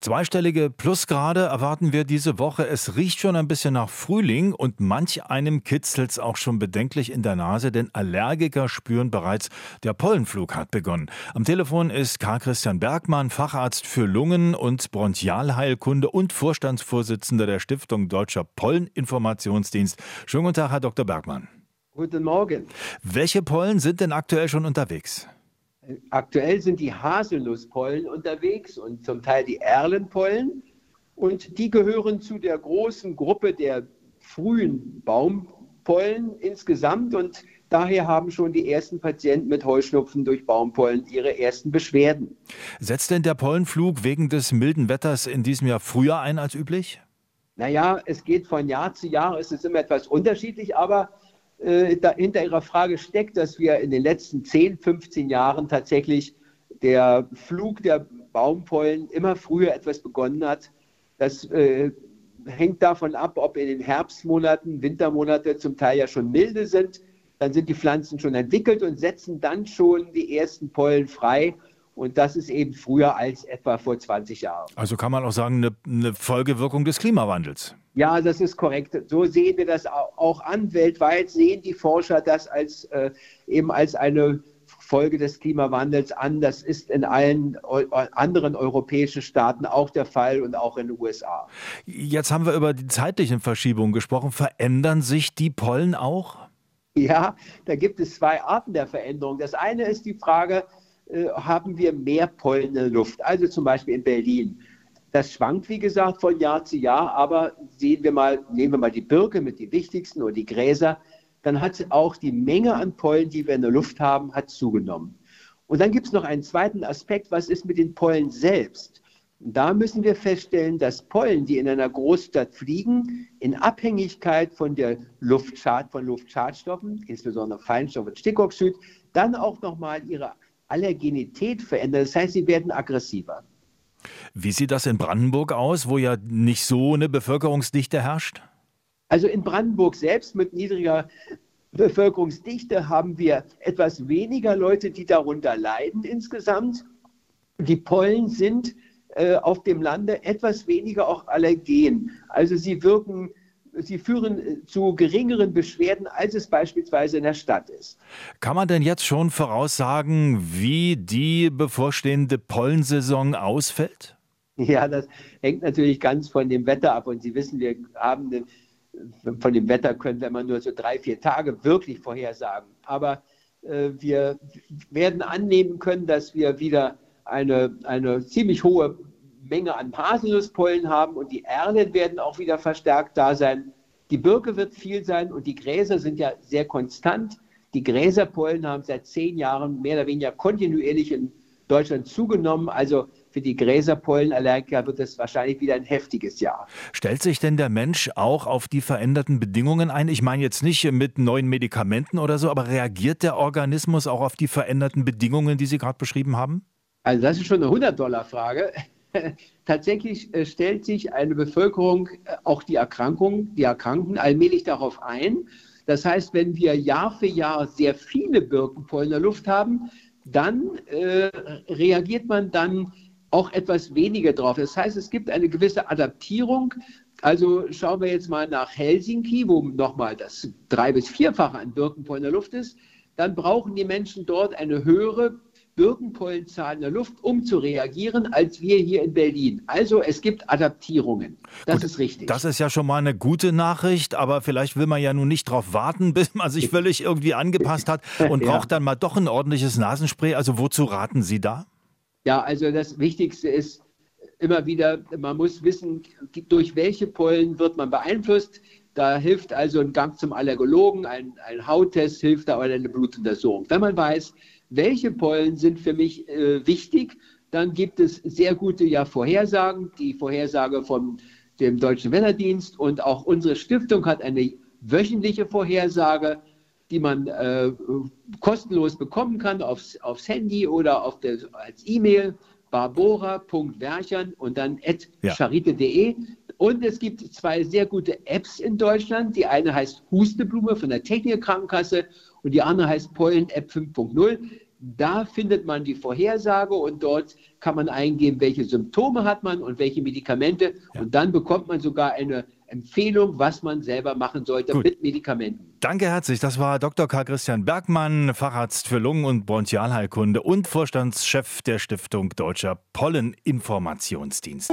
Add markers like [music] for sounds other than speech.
Zweistellige Plusgrade erwarten wir diese Woche. Es riecht schon ein bisschen nach Frühling und manch einem kitzelt es auch schon bedenklich in der Nase, denn Allergiker spüren bereits, der Pollenflug hat begonnen. Am Telefon ist Karl Christian Bergmann, Facharzt für Lungen- und Bronchialheilkunde und Vorstandsvorsitzender der Stiftung Deutscher Polleninformationsdienst. Schönen guten Tag, Herr Dr. Bergmann. Guten Morgen. Welche Pollen sind denn aktuell schon unterwegs? Aktuell sind die Haselnusspollen unterwegs und zum Teil die Erlenpollen. Und die gehören zu der großen Gruppe der frühen Baumpollen insgesamt. Und daher haben schon die ersten Patienten mit Heuschnupfen durch Baumpollen ihre ersten Beschwerden. Setzt denn der Pollenflug wegen des milden Wetters in diesem Jahr früher ein als üblich? Naja, es geht von Jahr zu Jahr, es ist immer etwas unterschiedlich, aber äh, da, hinter Ihrer Frage steckt, dass wir in den letzten 10, 15 Jahren tatsächlich der Flug der Baumpollen immer früher etwas begonnen hat. Das äh, hängt davon ab, ob in den Herbstmonaten, Wintermonate zum Teil ja schon milde sind. Dann sind die Pflanzen schon entwickelt und setzen dann schon die ersten Pollen frei. Und das ist eben früher als etwa vor 20 Jahren. Also kann man auch sagen, eine, eine Folgewirkung des Klimawandels. Ja, das ist korrekt. So sehen wir das auch an. Weltweit sehen die Forscher das als, äh, eben als eine Folge des Klimawandels an. Das ist in allen anderen europäischen Staaten auch der Fall und auch in den USA. Jetzt haben wir über die zeitlichen Verschiebungen gesprochen. Verändern sich die Pollen auch? Ja, da gibt es zwei Arten der Veränderung. Das eine ist die Frage, äh, haben wir mehr Pollen in der Luft? Also zum Beispiel in Berlin. Das schwankt, wie gesagt, von Jahr zu Jahr, aber sehen wir mal, nehmen wir mal die Birke mit den wichtigsten oder die Gräser, dann hat auch die Menge an Pollen, die wir in der Luft haben, hat zugenommen. Und dann gibt es noch einen zweiten Aspekt, was ist mit den Pollen selbst? da müssen wir feststellen, dass Pollen, die in einer Großstadt fliegen, in Abhängigkeit von der Luftschad, von Luftschadstoffen, insbesondere Feinstaub und Stickoxid, dann auch nochmal ihre Allergenität verändern. Das heißt, sie werden aggressiver. Wie sieht das in Brandenburg aus, wo ja nicht so eine Bevölkerungsdichte herrscht? Also in Brandenburg selbst mit niedriger Bevölkerungsdichte haben wir etwas weniger Leute, die darunter leiden insgesamt. Die Pollen sind äh, auf dem Lande etwas weniger auch allergen. Also sie wirken sie führen äh, zu geringeren Beschwerden, als es beispielsweise in der Stadt ist. Kann man denn jetzt schon voraussagen, wie die bevorstehende Pollensaison ausfällt? Ja, das hängt natürlich ganz von dem Wetter ab. Und Sie wissen, wir haben von dem Wetter können wir immer nur so drei, vier Tage wirklich vorhersagen. Aber äh, wir werden annehmen können, dass wir wieder eine, eine ziemlich hohe Menge an Haselnusspollen haben und die Erlen werden auch wieder verstärkt da sein. Die Birke wird viel sein und die Gräser sind ja sehr konstant. Die Gräserpollen haben seit zehn Jahren mehr oder weniger kontinuierlich in Deutschland zugenommen. Also für die Gräserpollenallergiker wird es wahrscheinlich wieder ein heftiges Jahr. Stellt sich denn der Mensch auch auf die veränderten Bedingungen ein? Ich meine jetzt nicht mit neuen Medikamenten oder so, aber reagiert der Organismus auch auf die veränderten Bedingungen, die Sie gerade beschrieben haben? Also das ist schon eine 100-Dollar-Frage. [laughs] Tatsächlich äh, stellt sich eine Bevölkerung, äh, auch die Erkrankung, die Erkrankten, allmählich darauf ein. Das heißt, wenn wir Jahr für Jahr sehr viele Birkenpollen in der Luft haben, dann äh, reagiert man dann auch etwas weniger drauf. Das heißt, es gibt eine gewisse Adaptierung. Also schauen wir jetzt mal nach Helsinki, wo nochmal das drei- bis vierfache an Birkenpollen in der Luft ist. Dann brauchen die Menschen dort eine höhere Birkenpollenzahl in der Luft, um zu reagieren, als wir hier in Berlin. Also es gibt Adaptierungen. Das Gut, ist richtig. Das ist ja schon mal eine gute Nachricht, aber vielleicht will man ja nun nicht darauf warten, [laughs] bis man sich völlig irgendwie angepasst hat und [laughs] ja. braucht dann mal doch ein ordentliches Nasenspray. Also wozu raten Sie da? Ja, also das Wichtigste ist immer wieder, man muss wissen, durch welche Pollen wird man beeinflusst. Da hilft also ein Gang zum Allergologen, ein, ein Hauttest hilft da oder eine Blutuntersuchung. Wenn man weiß, welche Pollen sind für mich äh, wichtig, dann gibt es sehr gute ja, Vorhersagen, die Vorhersage von dem Deutschen Wetterdienst und auch unsere Stiftung hat eine wöchentliche Vorhersage, die man äh, kostenlos bekommen kann aufs, aufs Handy oder auf der, als E-Mail barbora.werchern und dann at ja. Und es gibt zwei sehr gute Apps in Deutschland. Die eine heißt Husteblume von der Technikerkrankenkasse und die andere heißt Pollen App 5.0. Da findet man die Vorhersage und dort kann man eingeben, welche Symptome hat man und welche Medikamente. Ja. Und dann bekommt man sogar eine Empfehlung, was man selber machen sollte Gut. mit Medikamenten. Danke herzlich. Das war Dr. Karl Christian Bergmann, Facharzt für Lungen- und Bronchialheilkunde und Vorstandschef der Stiftung Deutscher Polleninformationsdienst.